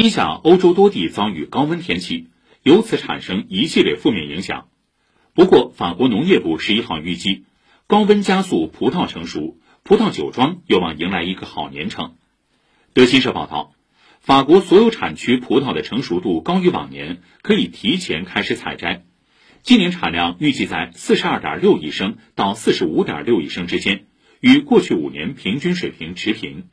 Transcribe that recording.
今夏欧洲多地遭遇高温天气，由此产生一系列负面影响。不过法国农业部十一号预计，高温加速葡萄成熟，葡萄酒庄有望迎来一个好年成。德新社报道，法国所有产区葡萄的成熟度高于往年，可以提前开始采摘。今年产量预计在四十二点六亿升到四十五点六亿升之间，与过去五年平均水平持平。